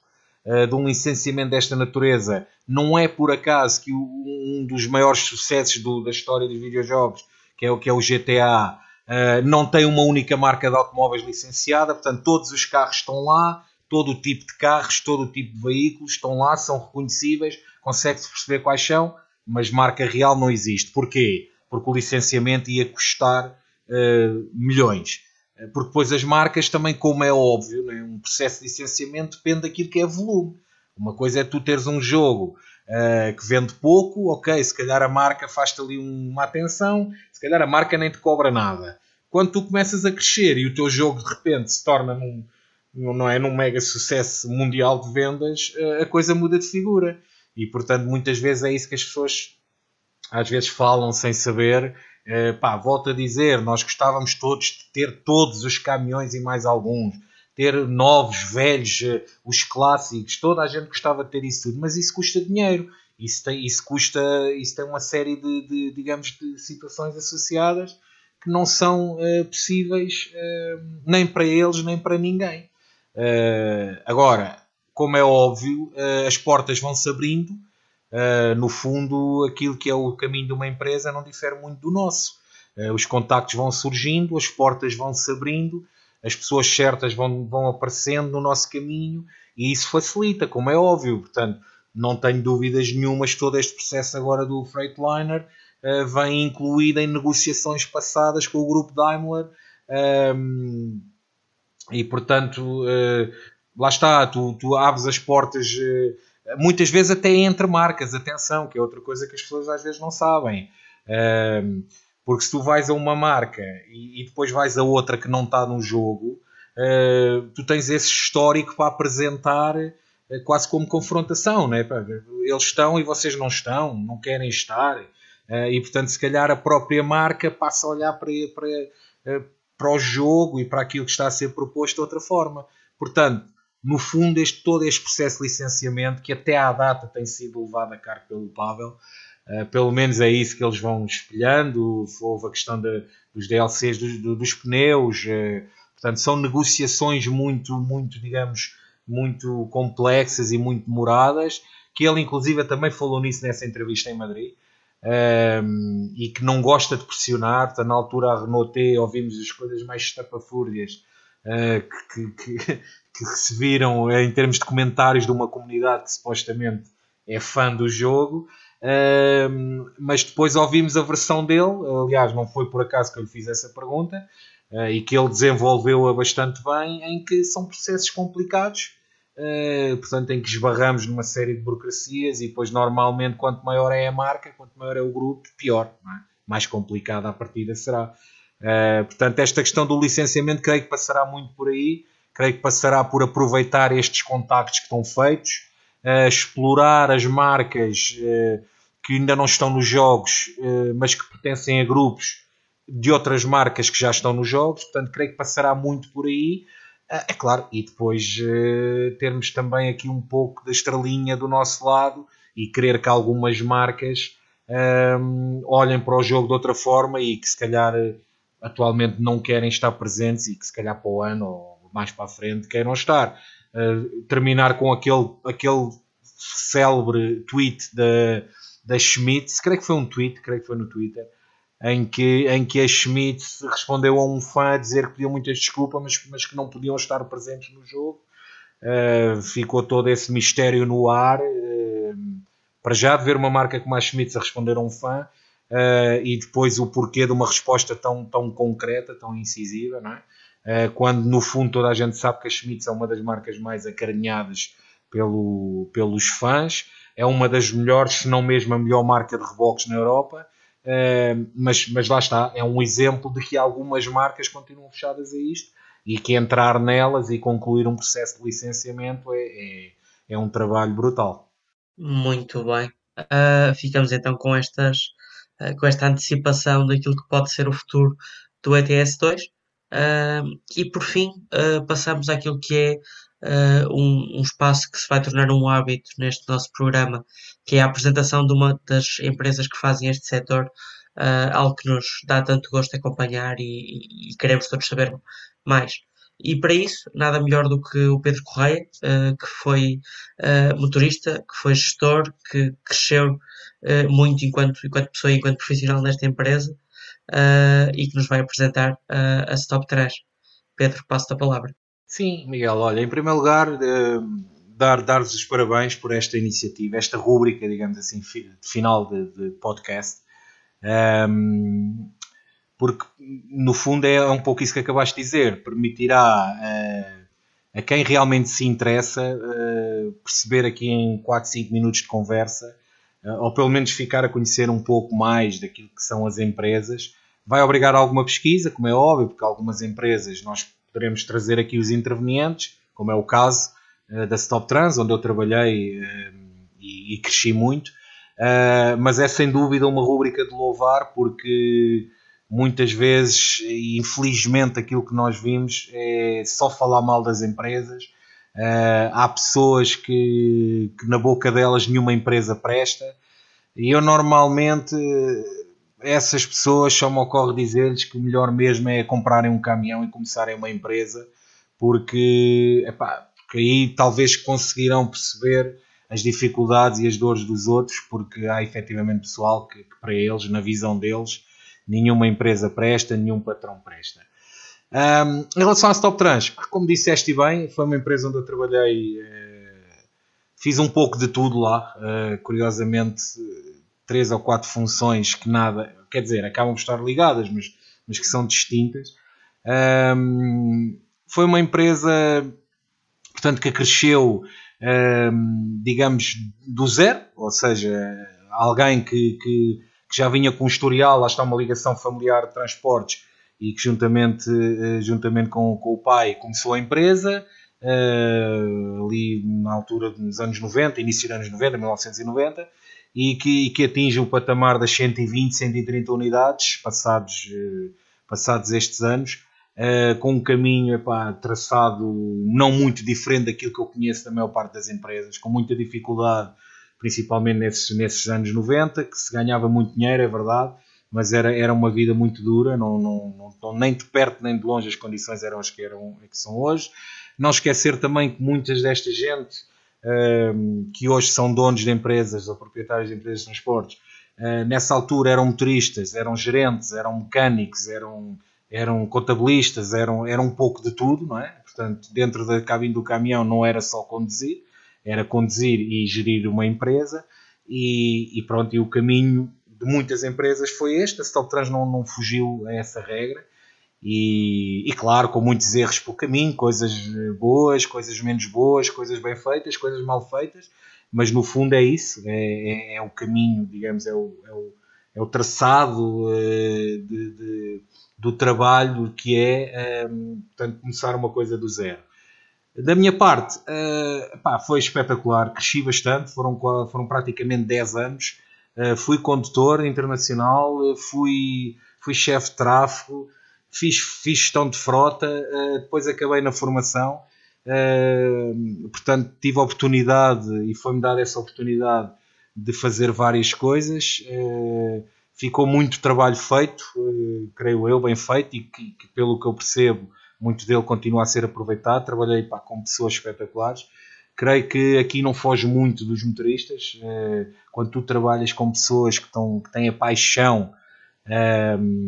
uh, de um licenciamento desta natureza. Não é por acaso que um dos maiores sucessos do, da história dos videojogos, que é o que é o GTA, uh, eh, não tem uma única marca de automóveis licenciada, portanto, todos os carros estão lá, todo o tipo de carros, todo o tipo de veículos estão lá, são reconhecíveis, consegue-se perceber quais são, mas marca real não existe. Porquê? Porque o licenciamento ia custar uh, milhões. Eh, porque depois as marcas também, como é óbvio, né, um processo de licenciamento depende daquilo que é volume. Uma coisa é tu teres um jogo uh, que vende pouco, ok, se calhar a marca faz-te ali uma atenção, se calhar a marca nem te cobra nada. Quando tu começas a crescer e o teu jogo de repente se torna num, não é, num mega sucesso mundial de vendas, a coisa muda de figura. E portanto, muitas vezes é isso que as pessoas às vezes falam sem saber Uh, pá, volto a dizer, nós gostávamos todos de ter todos os caminhões e mais alguns, ter novos, velhos, uh, os clássicos, toda a gente gostava de ter isso tudo, mas isso custa dinheiro, isso tem, isso custa, isso tem uma série de, de digamos, de situações associadas que não são uh, possíveis nem para eles nem para ninguém. agora, como é óbvio, as portas vão se abrindo uh, no fundo, aquilo que é o caminho de uma empresa não difere muito do nosso. Uh, os contactos vão surgindo, as portas vão se abrindo, as pessoas certas vão, vão aparecendo no nosso caminho e isso facilita, como é óbvio. Portanto, não tenho dúvidas nenhumas que todo este processo agora do Freightliner uh, vem incluído em negociações passadas com o grupo Daimler. Um, e portanto, lá está, tu, tu abres as portas muitas vezes até entre marcas, atenção, que é outra coisa que as pessoas às vezes não sabem. porque se tu vais a uma marca e, depois vais a outra que não está no jogo, ah, tu tens esse histórico para apresentar ah, quase como confrontação, né? eles estão e vocês não estão, não querem estar, ah, e portanto, se calhar a própria marca passa a olhar para, para, para o jogo e para aquilo que está a ser proposto de outra forma. Portanto, no fundo, este, todo este processo de licenciamento, que até à data tem sido levado a cargo pelo Pavel, uh, pelo menos é isso que eles vão espelhando. Houve a questão de, dos DLCs dos, dos pneus, uh, portanto, são negociações muito, muito, digamos, muito complexas e muito demoradas. Que ele, inclusive, também falou nisso nessa entrevista em Madrid. um, e que não gosta de pressionar. Portanto, na altura, a Renault T, ouvimos as coisas mais estapafúrdias que, que, que, [LAUGHS] se viram em termos de comentários de uma comunidade que supostamente é fã do jogo. Uh, mas depois ouvimos a versão dele, aliás, não foi por acaso que eu lhe fiz essa pergunta, uh, e que ele desenvolveu-a bastante bem, em que são processos complicados, uh, portanto, em que esbarramos numa série de burocracias, e depois, normalmente, quanto maior é a marca, quanto maior é o grupo, pior, é? mais complicada a partida será. Uh, portanto, esta questão do licenciamento creio que passará muito por aí, creio que passará por aproveitar estes contactos que estão feitos, uh, explorar as marcas uh, que ainda não estão nos jogos, mas que pertencem a grupos de outras marcas que já estão nos jogos, portanto, creio que passará muito por aí. É claro, e depois termos também aqui um pouco da estrelinha do nosso lado e querer que algumas marcas um, olhem para o jogo de outra forma e que se calhar atualmente não querem estar presentes e que se calhar para o ano ou mais para a frente queiram estar. Uh, terminar com aquele, aquele célebre tweet da, da Schmidt, creio que foi um tweet, creio que foi no Twitter, em que, em que a Schmidt respondeu a um fã a dizer que pediam muitas desculpas, mas, mas que não podiam estar presentes no jogo. Uh, ficou todo esse mistério no ar. Uh, para já de ver uma marca como a Schmidt a responder a um fã, uh, e depois o porquê de uma resposta tão, tão concreta, tão incisiva, não é? Uh, quando no fundo toda a gente sabe que a Schmitz é uma das marcas mais acarinhadas pelo, pelos fãs, é uma das melhores, se não mesmo a melhor marca de reboques na Europa, uh, mas, mas lá está, é um exemplo de que algumas marcas continuam fechadas a isto e que entrar nelas e concluir um processo de licenciamento é, é, é um trabalho brutal. Muito bem. Uh, ficamos então com estas uh, com esta antecipação daquilo que pode ser o futuro do ETS 2. Uh, e por fim, uh, passamos àquilo que é um, um, espaço que se vai tornar um hábito neste nosso programa, que é a apresentação de uma das empresas que fazem este setor, algo que nos dá tanto gosto de acompanhar e, e, e queremos todos saber mais. E para isso, nada melhor do que o Pedro Correia, uh, que foi uh, motorista, que foi gestor, que cresceu uh, muito enquanto, enquanto pessoa e enquanto profissional nesta empresa e que nos vai apresentar a Stop Trash. Pedro, passo a palavra. Sim, Miguel, olha, em primeiro lugar, dar, dar-vos os parabéns por esta iniciativa, esta rúbrica, digamos assim, de final de, de podcast. Um, ehm, porque no fundo é um pouco isso que acabaste de dizer, permitirá uh, a quem realmente se interessa uh, perceber aqui em 4, 5 minutos de conversa, uh, ou pelo menos ficar a conhecer um pouco mais daquilo que são as empresas. Vai obrigar a alguma pesquisa, como é óbvio, porque algumas empresas nós poderemos trazer aqui os intervenientes, como é o caso da Stop Trans, onde eu trabalhei e, e, cresci muito, mas é sem dúvida uma rúbrica de louvar, porque muitas vezes, infelizmente, aquilo que nós vimos é só falar mal das empresas. Uh, há pessoas que, que, na boca delas nenhuma empresa presta, e eu normalmente, essas pessoas só me ocorre dizer-lhes que o melhor mesmo é comprarem um caminhão e começarem uma empresa, porque, epá, porque aí talvez conseguirão perceber as dificuldades e as dores dos outros, porque há efetivamente pessoal que, que para eles, na visão deles, nenhuma empresa presta, nenhum patrão presta. Um, em relação à Stop Trans, como disseste bem, foi uma empresa onde eu trabalhei, uh, fiz um pouco de tudo lá, uh, curiosamente, três ou quatro funções que nada, quer dizer, acabam por estar ligadas, mas, mas que são distintas. Um, foi uma empresa, portanto, que cresceu, um, digamos, do zero, ou seja, alguém que, que que já vinha com um historial, lá está uma ligação familiar de transportes e que juntamente, eh, juntamente com, com o pai começou a empresa, uh, ali na altura dos anos 90, início dos anos 90, 1990, e que, que atinge o patamar das 120, 130 unidades, passados, uh, passados estes anos, com um caminho epá, traçado não muito diferente daquilo que eu conheço da maior parte das empresas, com muita dificuldade principalmente nesses, nesses anos 90, que se ganhava muito dinheiro, é verdade, mas era, era uma vida muito dura, não, não, não, nem de perto nem de longe as condições eram as que, eram, que são hoje. Não esquecer também que muitas desta gente um, que hoje são donos de empresas ou proprietários de empresas de transportes Uh, nessa altura eram motoristas, eram gerentes, eram mecânicos, eram, eram contabilistas, eram, eram um pouco de tudo, não é? Portanto, dentro da cabine do caminhão não era só conduzir, era conduzir e gerir uma empresa e, e pronto, e o caminho de muitas empresas foi este, a Stoptrans não, não fugiu a essa regra e, e, claro, com muitos erros pelo caminho, coisas boas, coisas menos boas, coisas bem feitas, coisas mal feitas, mas no fundo é isso, é, é, é o caminho, digamos, é o, é o, é o traçado uh, de, de, do trabalho que é um, eh, portanto, começar uma coisa do zero. Da minha parte, uh, pá, foi espetacular, cresci bastante, foram, foram praticamente 10 anos, uh, fui condutor internacional, fui, fui chefe de tráfego, fiz, fiz gestão de frota, depois acabei na formação Uh, portanto, tive a oportunidade e foi-me dada essa oportunidade de fazer várias coisas. Uh, ficou muito trabalho feito, uh, creio eu, bem feito, e que, que, pelo que eu percebo, muito dele continua a ser aproveitado. Trabalhei pá, com pessoas espetaculares. Creio que aqui não foge muito dos motoristas. quando tu trabalhas com pessoas que, estão, que têm a paixão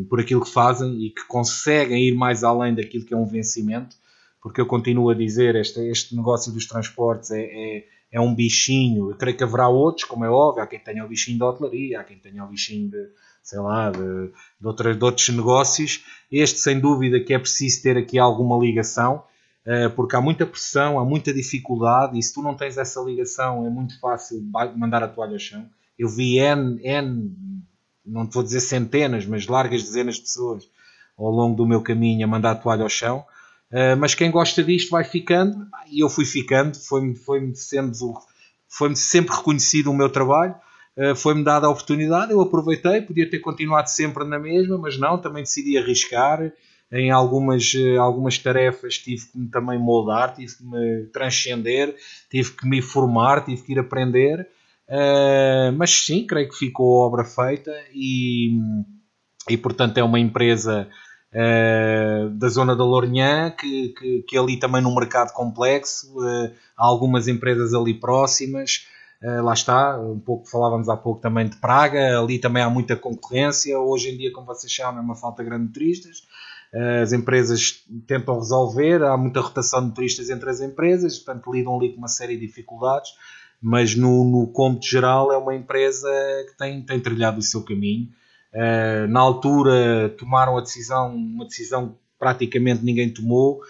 por aquilo que fazem e que conseguem ir mais além daquilo que é um vencimento, porque eu continuo a dizer, este, este negócio dos transportes é, é, é, um bichinho, eu creio que haverá outros, como é óbvio, há quem tenha o bichinho da hotelaria, há quem tenha o bichinho de, sei lá, de, de, de outros negócios, este sem dúvida que é preciso ter aqui alguma ligação, eh, porque há muita pressão, há muita dificuldade, e se tu não tens essa ligação é muito fácil mandar a toalha ao chão. Eu vi N, N não te vou dizer centenas, mas largas dezenas de pessoas ao longo do meu caminho a mandar a toalha ao chão, Uh, mas quem gosta disto vai ficando, e eu fui ficando, foi-me foi sendo, foi sempre reconhecido o meu trabalho, foi-me dada a oportunidade, eu aproveitei, podia ter continuado sempre na mesma, mas não, também decidi arriscar. Em algumas, uh, algumas tarefas tive que me também moldar, tive que me transcender, tive que me formar, tive que ir aprender. mas sim, creio que ficou obra feita e, e portanto é uma empresa Uh, da zona da Lourinhã, que, que, que, ali também num mercado complexo, uh, há algumas empresas ali próximas, lá está, um pouco falávamos há pouco também de Praga, ali também há muita concorrência, hoje em dia, como vocês chamam, é uma falta grande de turistas, as empresas tentam resolver, há muita rotação de turistas entre as empresas, portanto lidam ali com uma série de dificuldades, mas no, no cômputo geral é uma empresa que tem, tem trilhado o seu caminho, Uh, na altura tomaram a decisão, uma decisão que praticamente ninguém tomou,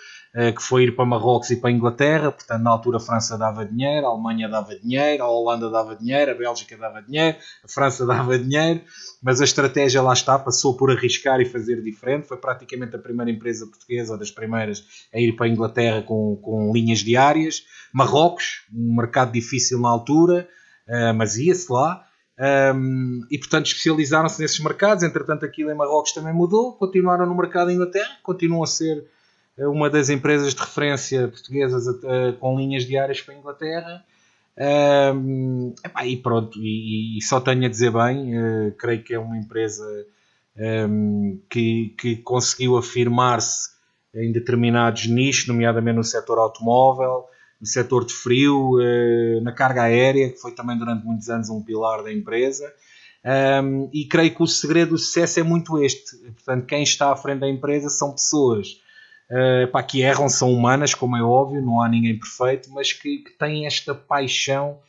que foi ir para Marrocos e para Inglaterra. Portanto, na altura a França dava dinheiro, a Alemanha dava dinheiro, a Holanda dava dinheiro, a Bélgica dava dinheiro, a França [LAUGHS] dava dinheiro, mas a estratégia lá está, passou por arriscar e fazer diferente. Foi praticamente a primeira empresa portuguesa, ou das primeiras, a ir para a Inglaterra com, com linhas diárias. Marrocos, um mercado difícil na altura, uh, mas ia-se lá. Um, e portanto especializaram-se nesses mercados. Entretanto, aquilo em Marrocos também mudou. Continuaram no mercado da Inglaterra, continuam a ser eh, uma das empresas de referência portuguesas uh, com linhas diárias para a Inglaterra. Um, epá, e pronto, e, e, só tenho a dizer bem, uh, creio que é uma empresa um, que, que conseguiu afirmar-se em determinados nichos, nomeadamente no setor automóvel, no setor de frio, eh, na carga aérea, que foi também durante muitos anos um pilar da empresa. Um, e creio que o segredo do sucesso é muito este. Portanto, quem está à frente da empresa são pessoas uh, pá, que erram, são humanas, como é óbvio, não há ninguém perfeito, mas que, que têm esta paixão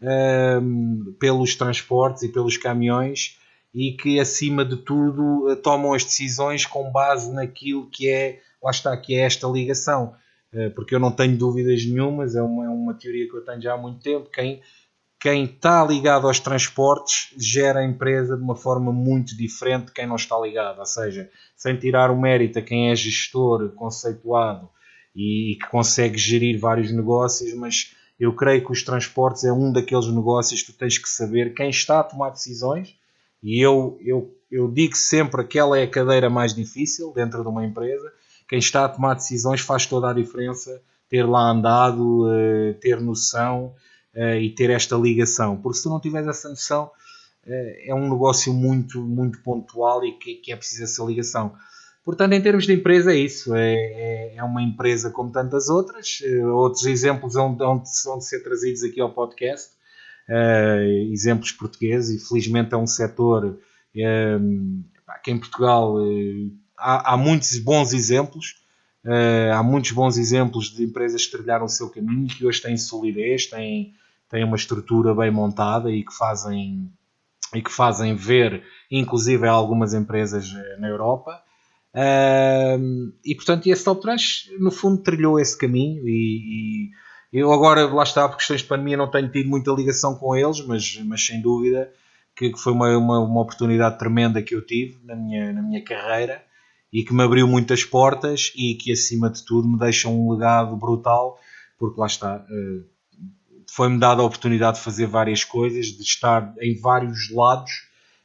um, pelos transportes e pelos caminhões e que, acima de tudo, uh, tomam as decisões com base naquilo que é, lá está, que é esta ligação. Eh, porque eu não tenho dúvidas nenhumas, é uma, é uma teoria que eu tenho já há muito tempo. Quem, quem está ligado aos transportes gera a empresa de uma forma muito diferente de quem não está ligado. Ou seja, sem tirar o mérito a quem é gestor conceituado e que consegue gerir vários negócios, mas eu creio que os transportes é um daqueles negócios que tu tens que saber quem está a tomar decisões. E eu, eu, eu digo sempre que ela é a cadeira mais difícil dentro de uma empresa quem está a tomar decisões faz toda a diferença ter lá andado, uh, ter noção uh, e ter esta ligação. Porque se tu não tiveres essa noção, uh, é um negócio muito, muito pontual e que, que, é preciso essa ligação. Portanto, em termos de empresa, é isso. É, é, é uma empresa como tantas outras. outros exemplos vão, vão ser trazidos aqui ao podcast. uh, exemplos portugueses e felizmente é um setor que em Portugal uh, há, há, muitos bons exemplos. Uh, há muitos bons exemplos de empresas que trilharam o seu caminho que hoje têm solidez, têm, têm uma estrutura bem montada e que fazem e que fazem ver, inclusive, algumas empresas na Europa. Uh, e portanto, esse Top Trans, no fundo, trilhou esse caminho. E, e, eu agora, lá está, por questões de pandemia, não tenho tido muita ligação com eles, mas, mas sem dúvida que, que foi uma, uma, uma, oportunidade tremenda que eu tive na minha, na minha carreira e que me abriu muitas portas e que, acima de tudo, me deixa um legado brutal, porque lá está. Uh, foi-me dada a oportunidade de fazer várias coisas, de estar em vários lados,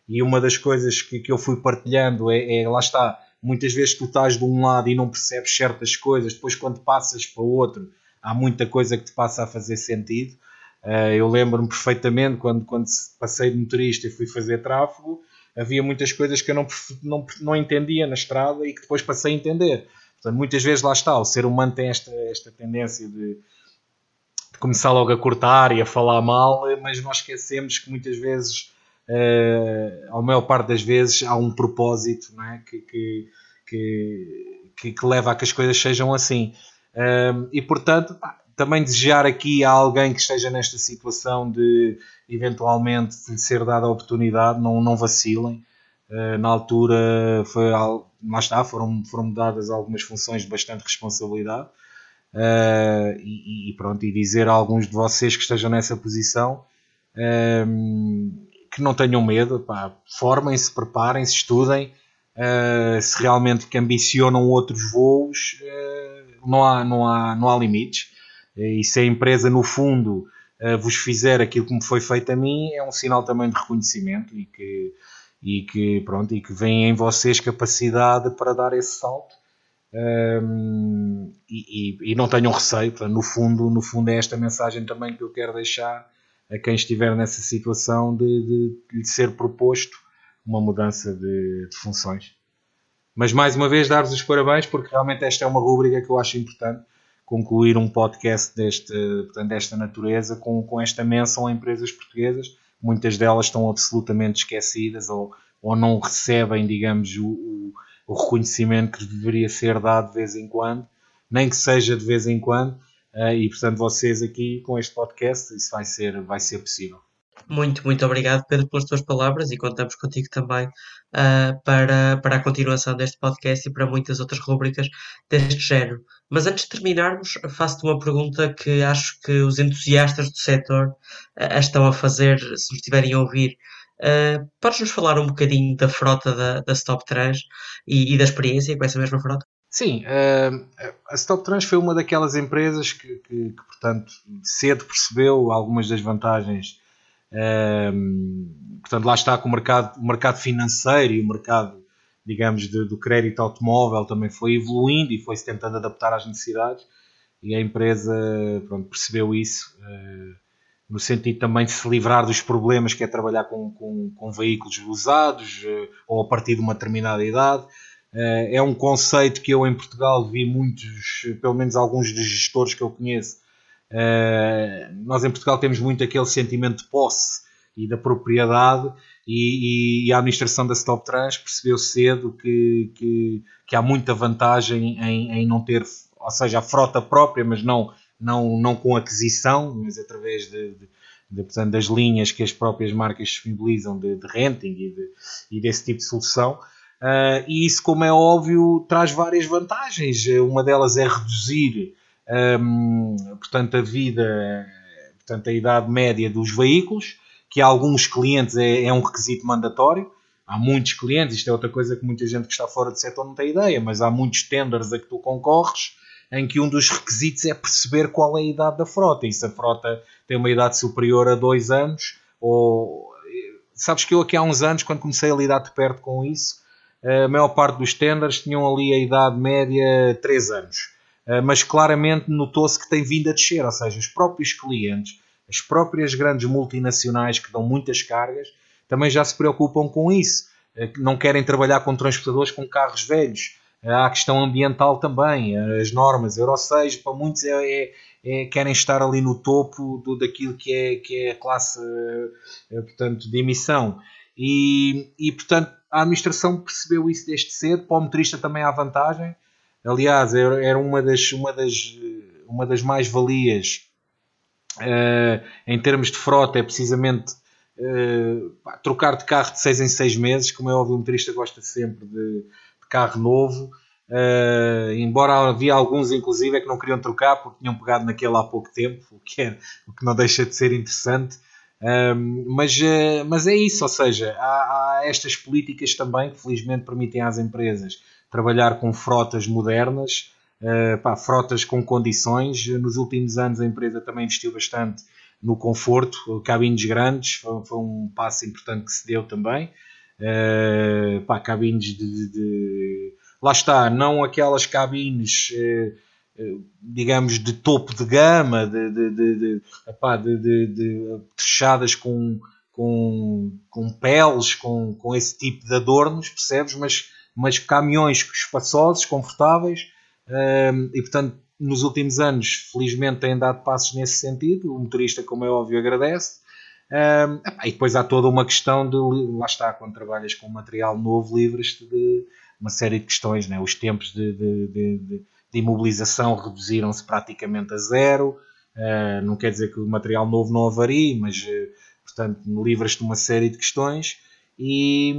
e uma das coisas que, que eu fui partilhando é, é lá está muitas vezes tu estás de um lado e não percebes certas coisas, depois quando passas para o outro há muita coisa que te passa a fazer sentido. Uh, eu lembro-me perfeitamente quando, quando passei de motorista e fui fazer tráfego, havia muitas coisas que eu não, não, não entendia na estrada e que depois passei a entender. Portanto, muitas vezes lá está, o ser humano tem esta, esta tendência de, começar logo a cortar e a falar mal, mas nós esquecemos que muitas vezes uh, a maior parte das vezes há um propósito não é? que, que, que, que, leva a que as coisas sejam assim. Uh, e portanto, também desejar aqui a alguém que esteja nesta situação de eventualmente lhe ser dada a oportunidade, não, não vacilem. Uh, na altura foi lá está, foram, foram dadas algumas funções de bastante responsabilidade. Uh, e, e, pronto, e dizer a alguns de vocês que estejam nessa posição uh, que não tenham medo, formem-se, preparem-se, estudem. Uh, se realmente que ambicionam outros voos, uh, não, há, não, há, não há limites. E se a empresa, no fundo, vos fizer aquilo que me foi feito a mim, é um sinal também de reconhecimento e que, e que, pronto, e que vem em vocês capacidade para dar esse salto. Um, e, e, e, não tenham receio, no fundo, no fundo é esta mensagem também que eu quero deixar a quem estiver nessa situação de, de, de ser proposto uma mudança de, de, funções. Mas mais uma vez dar-vos os parabéns porque realmente esta é uma rúbrica que eu acho importante concluir um podcast deste, portanto, desta natureza com, com esta menção a empresas portuguesas. Muitas delas estão absolutamente esquecidas ou, ou não recebem, digamos, o, o, o reconhecimento que deveria ser dado de vez em quando, nem que seja de vez em quando, Uh, e portanto vocês aqui com este podcast isso vai ser, vai ser possível. Muito, muito obrigado Pedro pelas tuas palavras e contamos contigo também uh, para, para a continuação deste podcast e para muitas outras rubricas deste género. Mas antes de terminarmos, faço-te uma pergunta que acho que os entusiastas do setor uh, estão a fazer, se nos estiverem a ouvir. Uh, Podes-nos falar um bocadinho da frota da, da Stop Trans e, e da experiência com essa mesma frota? Sim, uh, a StopTrans foi uma daquelas empresas que, que, que, portanto, cedo percebeu algumas das vantagens. Uh, portanto, lá está que o mercado, o mercado financeiro e o mercado, digamos, de, do crédito automóvel também foi evoluindo e foi-se tentando adaptar às necessidades. E a empresa pronto, percebeu isso, no sentido também de se livrar dos problemas que é trabalhar com, com, com veículos usados ou a partir de uma determinada idade Uh, é um conceito que eu em Portugal vi muitos, pelo menos alguns dos gestores que eu conheço. Uh, nós em Portugal temos muito aquele sentimento de posse e da propriedade, e, e a administração da Stop Trans percebeu cedo que, que, que há muita vantagem em, em, não ter, ou seja, a frota própria, mas não, não, não com aquisição, mas através de, de, de portanto, das linhas que as próprias marcas disponibilizam de, de renting e, de, e desse tipo de solução. Uh, e isso, como é óbvio, traz várias vantagens. Uma delas é reduzir um, portanto, a vida, portanto, a idade média dos veículos, que a alguns clientes é, é, um requisito mandatório. Há muitos clientes, isto é outra coisa que muita gente que está fora do setor não tem ideia, mas há muitos tenders a que tu concorres em que um dos requisitos é perceber qual é a idade da frota. E se a frota tem uma idade superior a dois anos, ou sabes que eu aqui há uns anos, quando comecei a lidar de perto com isso, a maior parte dos tenders tinham ali a idade média 3 anos. Eh, mas claramente notou-se que tem vindo a descer, ou seja, os próprios clientes, as próprias grandes multinacionais que dão muitas cargas, também já se preocupam com isso. Eh, não querem trabalhar com transportadores com carros velhos. A questão ambiental também, as normas Euro 6 para muitos é, é, é, querem estar ali no topo do, daquilo que é, que é a classe eh, portanto, de emissão. E, e, portanto, a administração percebeu isso desde cedo. Para o motorista também há vantagem. Aliás, era uma das, uma das, uma das mais-valias uh, em termos de frota, é precisamente uh, trocar de carro de 6 em 6 meses. Como é óbvio, o motorista gosta sempre de carro novo. Uh, embora havia alguns, inclusive, é que não queriam trocar porque tinham pegado naquele há pouco tempo, o que, é, o que não deixa de ser interessante. Mas, uh, mas é isso, ou seja, há, há, estas políticas também que felizmente permitem às empresas trabalhar com frotas modernas, uh, pá, frotas com condições. Nos últimos anos a empresa também investiu bastante no conforto, cabines grandes, foi, foi um passo importante que se deu também. Uh, pá, cabines de, de lá está, não aquelas cabines, eh, digamos, de topo de gama, de, de, de, de, de trechadas com, com, com peles, com, com esse tipo de adornos, percebes? Mas, mas caminhões espaçosos, confortáveis, eh, e portanto, nos últimos anos, felizmente, têm dado passos nesse sentido. O motorista, como é óbvio, agradece. Um, e depois há toda uma questão de lá está, quando trabalhas com material novo, livres-te de, uma série de questões. Né? Os tempos de, de, de, de imobilização reduziram-se praticamente a zero. Uh, não quer dizer que o material novo não avarie, mas uh, portanto livras-te de uma série de questões. E,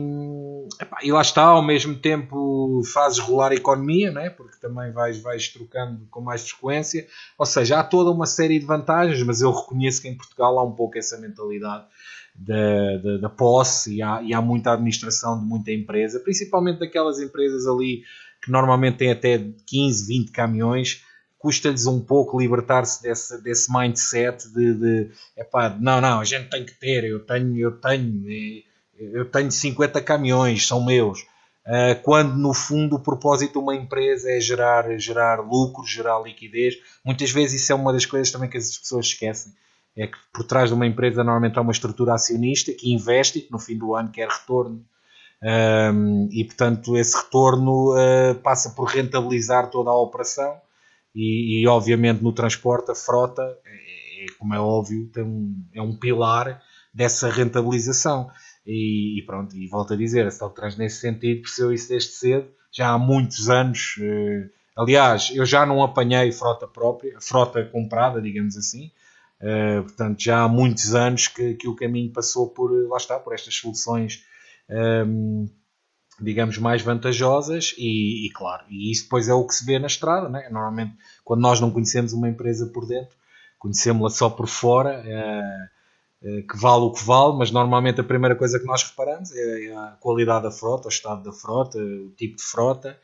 epá, e lá está, ao mesmo tempo fazes rolar a economia, né? porque também vais, vais trocando com mais frequência. Ou seja, há toda uma série de vantagens, mas eu reconheço que em Portugal há um pouco essa mentalidade da, da, da posse e há, e há muita administração de muita empresa, principalmente daquelas empresas ali que normalmente têm até 15, 20 caminhões, custa-lhes um pouco libertar-se desse, desse mindset de, de epá, não, não, a gente tem que ter, eu tenho, eu tenho, eu tenho 50 caminhões, são meus. Uh, quando no fundo o propósito de uma empresa é gerar, gerar lucro, gerar liquidez. Muitas vezes isso é uma das coisas também que as pessoas esquecem é que por trás de uma empresa normalmente há uma estrutura acionista que investe e que no fim do ano quer retorno. Um, e portanto esse retorno uh, passa por rentabilizar toda a operação e, e, obviamente no transporte a frota é, é como é óbvio tem um, é um pilar dessa rentabilização e, e, pronto, e volto a dizer a Trans nesse sentido percebeu isso desde cedo já há muitos anos uh, aliás eu já não apanhei frota própria frota comprada digamos assim Uh, portanto, já há muitos anos que, que, o caminho passou por, lá está, por estas soluções, ehm, digamos, mais vantajosas e, e, claro, e isso depois é o que se vê na estrada, né? Normalmente, quando nós não conhecemos uma empresa por dentro, conhecemos-la só por fora, uh, que vale o que vale, mas normalmente a primeira coisa que nós reparamos é, é a qualidade da frota, o estado da frota, o tipo de frota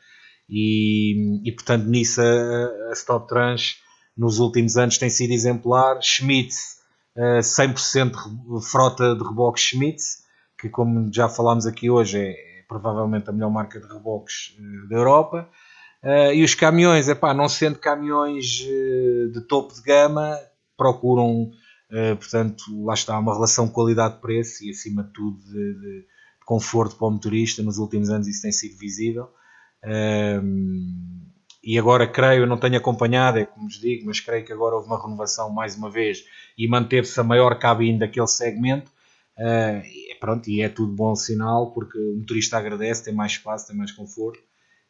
e, e portanto, nisso a, a Stop Trans nos últimos anos tem sido exemplar. Schmitz, 100% eh, frota de reboques Schmitz, que como já falámos aqui hoje é, é provavelmente a melhor marca de reboques eh, da Europa. E os caminhões, epá, não sendo caminhões de topo de gama, procuram, portanto, lá está, uma relação qualidade-preço e acima de tudo de, de, conforto para o motorista. Nos últimos anos isso tem sido visível e agora creio, não tenho acompanhado, é como vos digo, mas creio que agora houve uma renovação mais uma vez e manteve-se a maior cabine daquele segmento. Uh, e pronto, e é tudo bom sinal porque o motorista agradece, tem mais espaço, tem mais conforto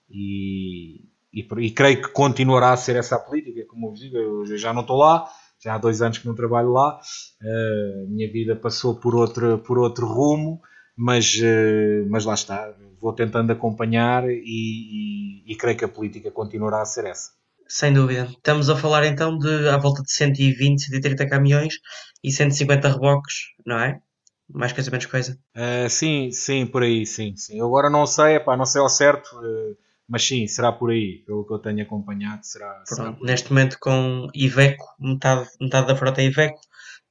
e, e, e creio que continuará a ser essa a política. Como vos digo, eu já não estou lá, já há dois anos que não trabalho lá, uh, minha vida passou por outro, por outro rumo, mas, uh, mas lá está, vou tentando acompanhar e, e, e, creio que a política continuará a ser essa. Sem dúvida. Estamos a falar então de à volta de 120, 130 caminhões e 150 reboques, não é? Mais coisa, menos coisa. Uh, sim, sim, por aí, sim, sim. Eu agora não sei, epá, não sei ao certo, mas sim, será por aí, pelo que eu tenho acompanhado, será. será Neste momento com Iveco, metade, metade da frota é Iveco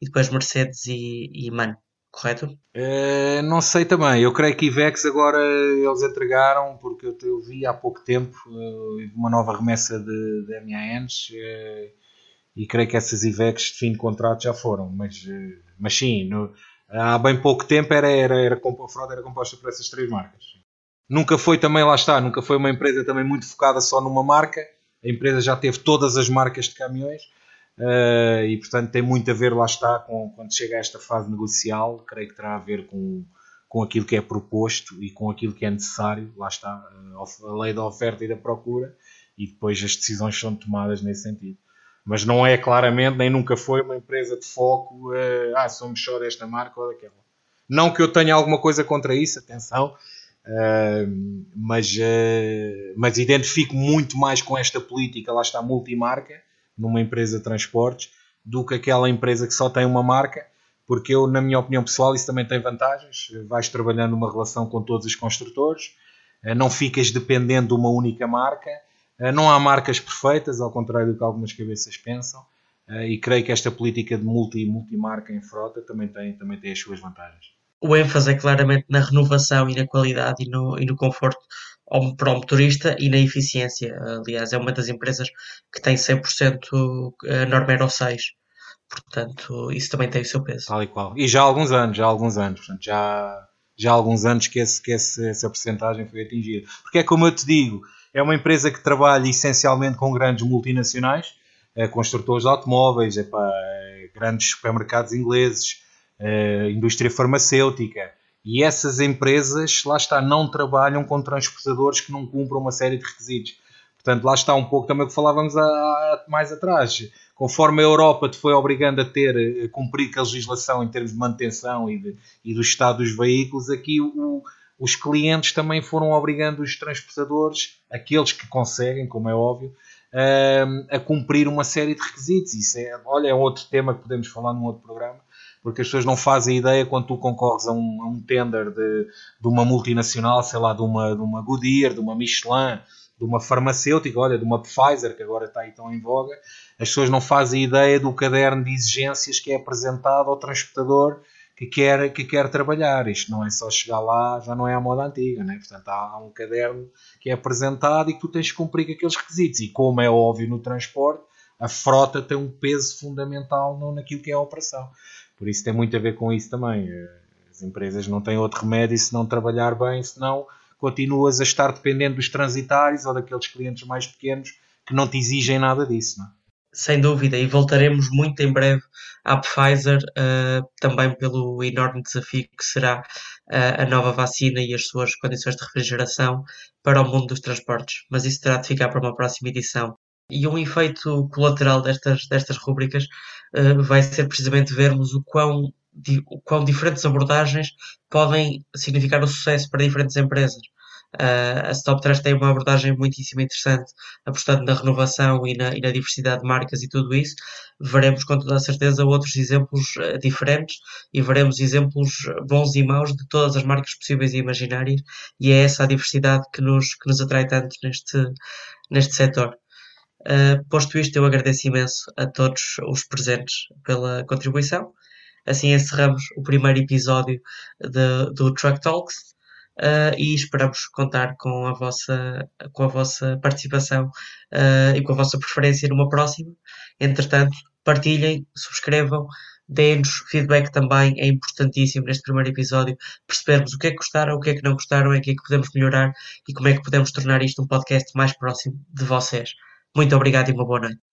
e depois Mercedes e, e MAN correto? Uh, não sei também. Eu creio que Ivex agora eles entregaram, porque eu, eu vi há pouco tempo uh, uma nova remessa de, de MANs uh, e creio que essas Ivex de fim de contrato já foram. Mas, mas sim, no, há bem pouco tempo era, era, era, a frota era composta por essas três marcas. Nunca foi também, lá está, nunca foi uma empresa também muito focada só numa marca. A empresa já teve todas as marcas de caminhões uh, e portanto tem muito a ver, lá está, com quando chega a esta fase negocial, creio que terá a ver com, com aquilo que é proposto e com aquilo que é necessário, lá está, a lei da oferta e da procura, e depois as decisões são tomadas nesse sentido. Mas não é claramente, nem nunca foi uma empresa de foco, uh, ah, somos só desta marca ou daquela. Não que eu tenha alguma coisa contra isso, atenção, uh, mas, uh, mas identifico muito mais com esta política, lá está, multimarca, numa empresa de transportes, do que aquela empresa que só tem uma marca, porque eu, na minha opinião pessoal, isso também tem vantagens. Vais trabalhando numa relação com todos os construtores, não ficas dependendo de uma única marca eh, não há marcas perfeitas, ao contrário do que algumas cabeças pensam, e creio que esta política de multi, multimarca em frota também tem, também tem as suas vantagens. O ênfase é claramente na renovação e na qualidade e no, e no conforto para o motorista e na eficiência. Aliás, é uma das empresas que tem 100% a norma Euro 6. Portanto, isso também tem o seu peso. Tal e qual. E já há alguns anos, já há alguns anos. Portanto, já, já há alguns anos que, esse, que esse, essa porcentagem foi atingida. Porque é como eu te digo, é uma empresa que trabalha essencialmente com grandes multinacionais, eh, construtores de automóveis, epá, grandes supermercados ingleses, eh, indústria farmacêutica. E essas empresas, lá está, não trabalham com transportadores que não cumpram uma série de requisitos. Portanto, lá está um pouco também o que falávamos a, a, mais atrás. Conforme a Europa te foi obrigando a ter, a cumprir com a legislação em termos de manutenção e, de, e do estado dos veículos, aqui o, os clientes também foram obrigando os transportadores, aqueles que conseguem, como é óbvio, a cumprir uma série de requisitos. Isso é, olha, é outro tema que podemos falar num outro programa, porque as pessoas não fazem ideia quando tu concorres a um, a um tender de, de, uma multinacional, sei lá, de uma, de uma Goodyear, de uma Michelin, de uma farmacêutica, olha, de uma Pfizer, que agora está aí tão em voga, as pessoas não fazem ideia do caderno de exigências que é apresentado ao transportador que quer, que quer trabalhar. Isto não é só chegar lá, já não é a moda antiga, né? portanto há, um caderno que é apresentado e que tu tens de cumprir aqueles requisitos. E como é óbvio no transporte, a frota tem um peso fundamental naquilo que é a operação. Por isso tem muito a ver com isso também. As empresas não têm outro remédio se não trabalhar bem, senão continuas a estar dependendo dos transitários ou daqueles clientes mais pequenos que não te exigem nada disso. Não é? Sem dúvida, e voltaremos muito em breve à Pfizer, uh, também pelo enorme desafio que será uh, a nova vacina e as suas condições de refrigeração para o mundo dos transportes. Mas isso terá de ficar para uma próxima edição. E um efeito colateral destas, destas rúbricas uh, vai ser precisamente vermos o quão, o quão diferentes abordagens podem significar o sucesso para diferentes empresas. Uh, a Stop Trash tem uma abordagem muitíssimo interessante, apostando na renovação e na, e na, diversidade de marcas e tudo isso. Veremos com toda a certeza outros exemplos uh, diferentes e veremos exemplos bons e maus de todas as marcas possíveis e imaginárias, e é essa a diversidade que nos, que nos atrai tanto neste, neste setor. Uh, posto isto, eu agradeço imenso a todos os presentes pela contribuição. Assim encerramos o primeiro episódio de, do Truck Talks uh, e esperamos contar com a vossa, com a vossa participação uh, e com a vossa preferência numa próxima. Entretanto, partilhem, subscrevam, deem-nos feedback também, é importantíssimo neste primeiro episódio percebermos o que é que gostaram, o que é que não gostaram, em que é que podemos melhorar e como é que podemos tornar isto um podcast mais próximo de vocês. Muito obrigado e uma boa noite.